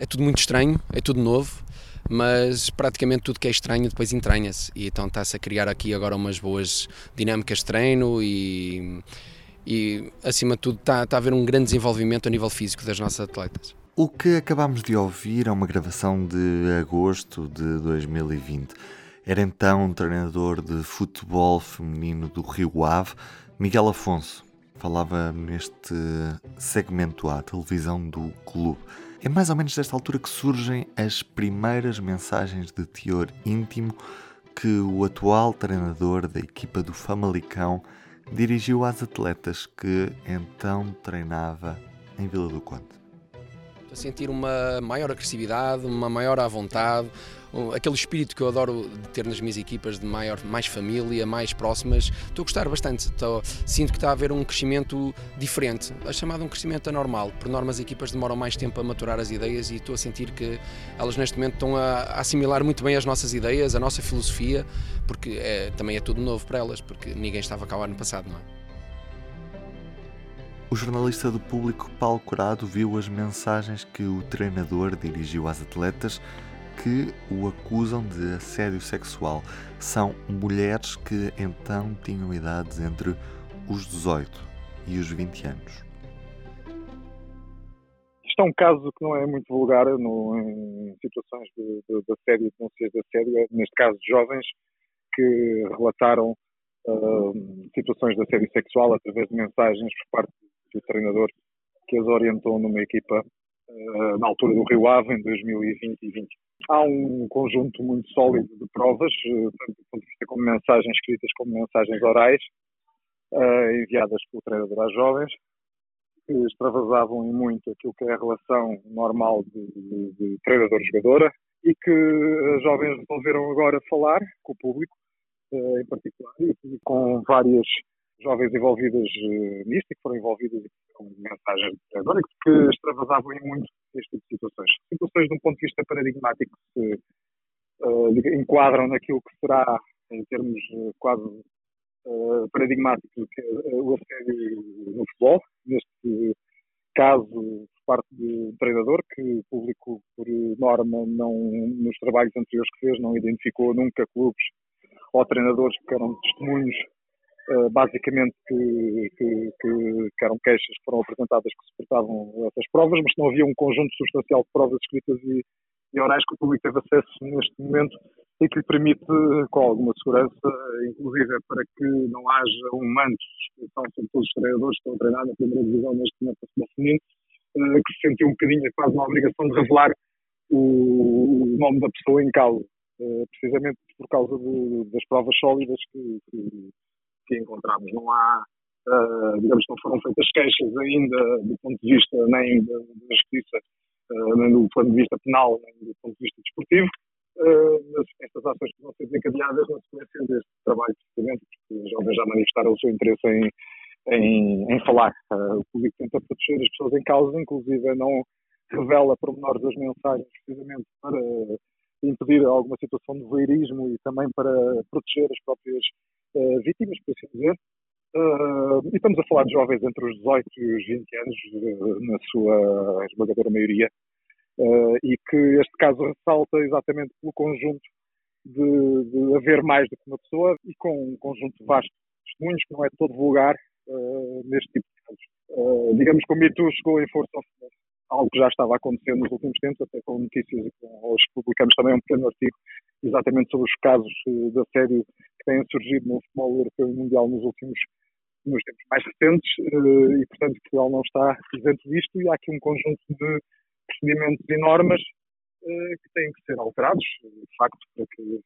é tudo muito estranho, é tudo novo, mas praticamente tudo que é estranho depois entranha-se e então está-se a criar aqui agora umas boas dinâmicas de treino e, e acima de tudo está, está a haver um grande desenvolvimento a nível físico das nossas atletas. O que acabámos de ouvir é uma gravação de agosto de 2020. Era então um treinador de futebol feminino do Rio Ave, Miguel Afonso. Falava neste segmento à televisão do clube. É mais ou menos desta altura que surgem as primeiras mensagens de teor íntimo que o atual treinador da equipa do Famalicão dirigiu às atletas que então treinava em Vila do Conde a sentir uma maior agressividade, uma maior à vontade, aquele espírito que eu adoro ter nas minhas equipas de maior, mais família, mais próximas. Estou a gostar bastante. Estou, sinto que está a haver um crescimento diferente, é chamado um crescimento anormal. Por norma, as equipas demoram mais tempo a maturar as ideias e estou a sentir que elas neste momento estão a, a assimilar muito bem as nossas ideias, a nossa filosofia, porque é, também é tudo novo para elas, porque ninguém estava cá o ano passado, não é? O jornalista do público Paulo Curado viu as mensagens que o treinador dirigiu às atletas que o acusam de assédio sexual. São mulheres que então tinham idades entre os 18 e os 20 anos. Isto é um caso que não é muito vulgar no, em situações de, de, de assédio e denúncias de assédio, é, neste caso de jovens que relataram uh, situações de assédio sexual através de mensagens por parte o treinador que as orientou numa equipa uh, na altura do Rio Ave, em 2020 e 20. Há um conjunto muito sólido de provas, uh, tanto ponto de vista como mensagens escritas como mensagens orais, uh, enviadas pelo treinador às jovens, que extravasavam em muito aquilo que é a relação normal de, de, de treinador-jogadora e que as jovens resolveram agora falar com o público, em particular, e com várias jovens envolvidas uh, nisto e que foram envolvidas com mensagens de e que extravasavam em muito este tipo de situações. Situações de um ponto de vista paradigmático que se uh, enquadram naquilo que será, em termos uh, quase uh, paradigmáticos, que, o assédio no futebol. Neste caso, por parte do treinador, que o público, por norma, não, nos trabalhos anteriores que fez, não identificou nunca clubes ou treinadores que eram testemunhos eh, basicamente que, que, que, eram queixas que foram apresentadas que suportavam essas provas, mas não havia um conjunto substancial de provas escritas e, e orais que o público teve acesso neste momento e que lhe permite, com alguma segurança, inclusive para que não haja um manto de exposição sobre todos os treinadores que estão a treinar na primeira divisão neste momento eh, que se sentiu um bocadinho quase uma obrigação de revelar o, nome da pessoa em causa, eh, precisamente por causa de, das provas sólidas que, que que encontramos. Não há, uh, digamos, não foram feitas queixas ainda do ponto de vista nem da, da justiça, uh, nem do ponto de vista penal, nem do ponto de vista desportivo. Uh, mas estas ações que vão ser desencadeadas na sequência deste trabalho, precisamente, porque os jovens já manifestaram o seu interesse em, em, em falar. o público tenta proteger as pessoas em causa, inclusive não revela pormenores das mensagens, precisamente para impedir alguma situação de voyeurismo e também para proteger as próprias uh, vítimas, por assim dizer. Uh, e estamos a falar de jovens entre os 18 e os 20 anos, uh, na sua esmagadora maioria, e que este caso ressalta exatamente pelo conjunto de, de, haver mais do que uma pessoa e com um conjunto vasto de testemunhos que não é todo vulgar neste tipo de casos. digamos que o Me Too chegou em força ao algo que já estava acontecendo nos últimos tempos, até com notícias hoje publicamos também um pequeno artigo exatamente sobre os casos uh, de assédio têm surgido no futebol europeu e mundial nos últimos nos tempos mais recentes uh, e, portanto, Portugal não está isento disto e há aqui um conjunto de procedimentos e normas uh, que têm que ser alterados, de facto, para que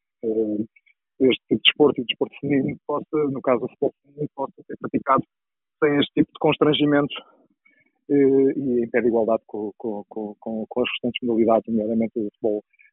este tipo de desporto e o desporto feminino possa, no caso do futebol feminino, possa ser praticado sem este tipo de constrangimento eh, e em pé de igualdade com, com, com, com as restantes modalidades, nomeadamente o futebol eh,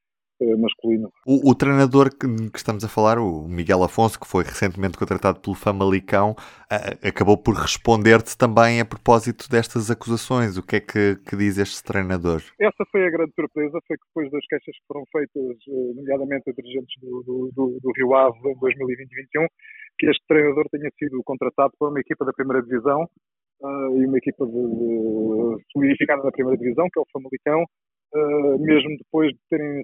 masculino. O, o, treinador que, que, estamos a falar, o Miguel Afonso, que foi recentemente contratado pelo Famalicão, a, acabou por responder-te também a propósito destas acusações. O que é que, que, diz este treinador? Essa foi a grande surpresa, foi que depois das queixas que foram feitas, eh, nomeadamente a dirigentes do, do, do, do Rio Ave em 2020 e 2021, que este treinador tenha sido contratado por uma equipa da primeira divisão uh, e uma equipa de, de, solidificada na primeira divisão, que é o Famalicão, uh, mesmo depois de terem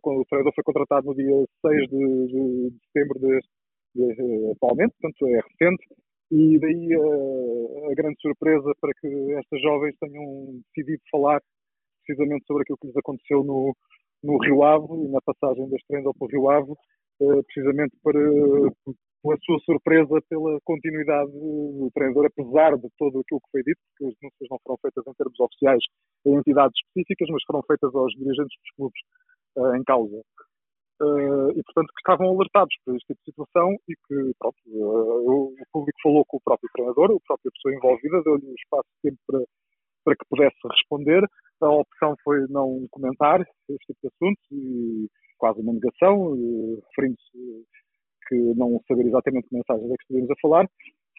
quando o treinador foi contratado no dia 6 de, de, de setembro de, de, atualmente, portanto é recente, e daí a, a grande surpresa para que estas jovens tenham decidido falar precisamente sobre aquilo que lhes aconteceu no, no Rio Ave e na passagem da Estrela para o Rio Ave, eh, precisamente para, pela sua surpresa pela continuidade do treinador, apesar de tudo aquilo que foi dito, porque as denúncias não foram feitas em termos oficiais em entidades específicas, mas foram feitas aos dirigentes dos clubes uh, em causa. Uh, e, portanto, que estavam alertados por este tipo de situação e que, pronto, uh, o público falou com o próprio treinador, a própria pessoa envolvida, deu-lhe um espaço de tempo para, para que pudesse responder. A opção foi não comentar este tipo de assuntos e quase uma negação, referindo-se que não saber exatamente que mensagens é que estivemos a falar.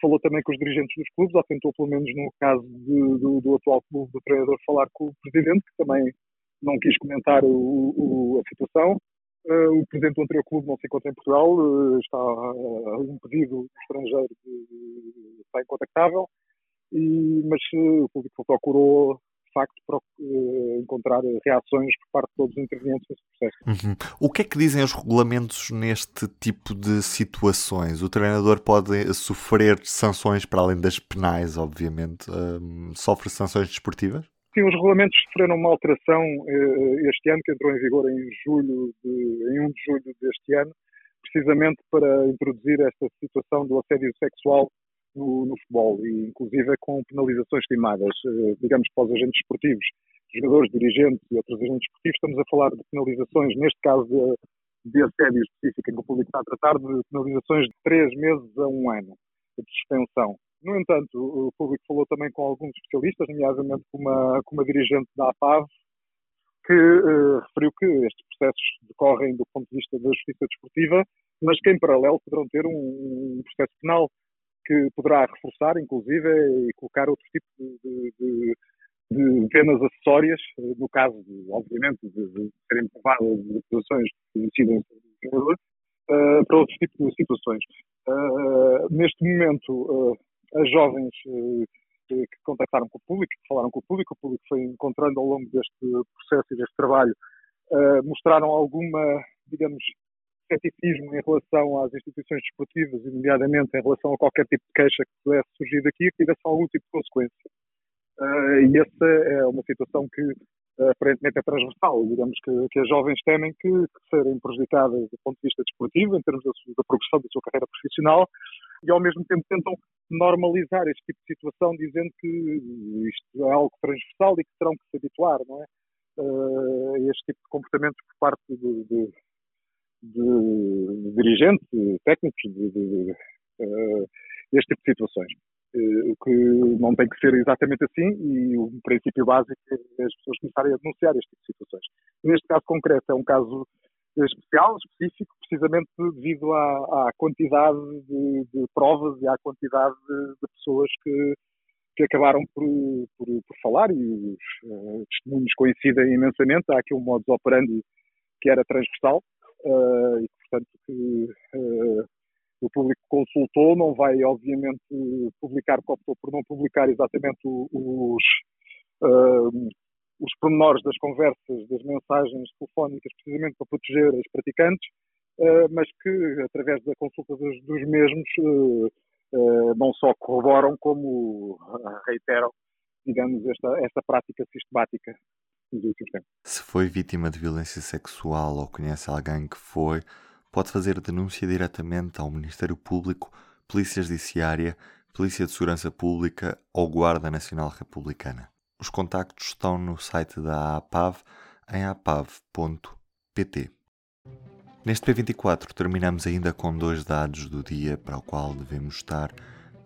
Falou também com os dirigentes dos clubes, ou tentou, pelo menos no caso de, do, do, atual clube do treinador, falar com o presidente, que também não quis comentar o, o, a situação. Uh, o presidente do anterior clube não se encontra em Portugal, uh, está uh, um pedido estrangeiro de, está incontactável, e, mas o público procurou de facto encontrar reações por parte de todos os intervenientes nesse processo. Uhum. O que é que dizem os regulamentos neste tipo de situações? O treinador pode sofrer sanções para além das penais, obviamente. Um, sofre sanções desportivas? Sim, os regulamentos sofreram uma alteração eh, este ano, que entrou em vigor em julho, de, em 1 de julho deste ano, precisamente para introduzir esta situação do assédio sexual no, no futebol, e inclusive com penalizações estimadas, eh, digamos, para os agentes esportivos, jogadores, dirigentes e outros agentes esportivos, estamos a falar de penalizações, neste caso de, de assédio específico em que o público está a tratar, de penalizações de três meses a um ano de suspensão. No entanto, o público falou também com alguns especialistas, nomeadamente com uma, com uma dirigente da APAV, que uh, referiu que estes processos decorrem do ponto de vista da justiça desportiva, mas que em paralelo poderão ter um, um processo penal que poderá reforçar, inclusive, e colocar outro tipo de, de, de penas acessórias, eh, no caso, de, obviamente, de, de serem provadas acusações que decidem uh, para outros tipos de situações. Uh, neste momento, as jovens eh, que contactaram com o público, que falaram com o público, o público foi encontrando ao longo deste processo e deste trabalho, eh, mostraram alguma, digamos, ceticismo em relação às instituições desportivas, e nomeadamente em relação a qualquer tipo de queixa que pudesse surgir daqui, que tivesse algum tipo de consequência. E essa é uma situação que aparentemente é transversal. Digamos que, que as jovens temem que, que, serem prejudicadas do ponto de vista desportivo, em termos da, da progressão da sua carreira profissional, e ao mesmo tempo tentam normalizar este tipo de situação, dizendo que isto é algo transversal e que terão que se habituar, não é? Uh, este tipo de comportamento por parte de, de, de, de dirigentes, técnicos, de, uh, este tipo de situações. Uh, o que não tem que ser exatamente assim e o princípio básico é as pessoas começarem a denunciar este tipo de situações. Neste caso concreto é um caso especial, específico, precisamente devido à, à quantidade de, de, provas e à quantidade de, de pessoas que, que acabaram por, por, por falar e os uh, testemunhos coincidem imensamente. Há aqui um modus operandi que era transversal uh, e, portanto, que uh, o público consultou não vai, obviamente, publicar, optou por não publicar exatamente os, os pormenores das conversas, das mensagens telefónicas, precisamente para proteger os praticantes, uh, mas que, através da consulta dos, dos mesmos, uh, uh, não só corroboram, como reiteram, digamos, esta, esta prática sistemática dos últimos tempos. Se foi vítima de violência sexual ou conhece alguém que foi, pode fazer denúncia diretamente ao Ministério Público, Polícia Judiciária, Polícia de Segurança Pública ou Guarda Nacional Republicana. Os contactos estão no site da APAV em apav.pt. Neste P24 terminamos ainda com dois dados do dia para o qual devemos estar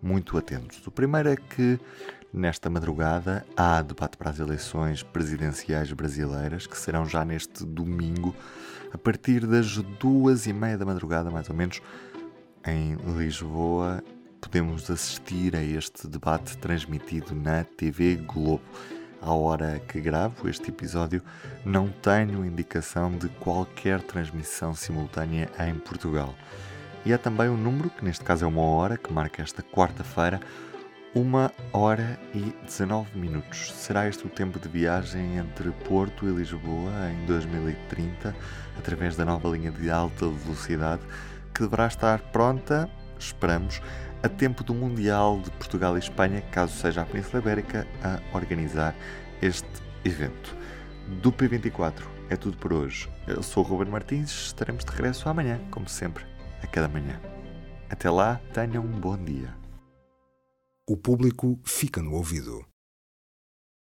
muito atentos. O primeiro é que nesta madrugada há debate para as eleições presidenciais brasileiras que serão já neste domingo a partir das duas e meia da madrugada mais ou menos em Lisboa podemos assistir a este debate transmitido na TV Globo. À hora que gravo este episódio, não tenho indicação de qualquer transmissão simultânea em Portugal. E é também um número, que neste caso é uma hora, que marca esta quarta-feira, Uma hora e 19 minutos. Será este o tempo de viagem entre Porto e Lisboa em 2030, através da nova linha de alta velocidade, que deverá estar pronta, esperamos, a tempo do Mundial de Portugal e Espanha, caso seja a Península Ibérica a organizar este evento. Do P24 é tudo por hoje. Eu sou o Ruben Martins, estaremos de regresso amanhã, como sempre, a cada manhã. Até lá, tenham um bom dia. O público fica no ouvido.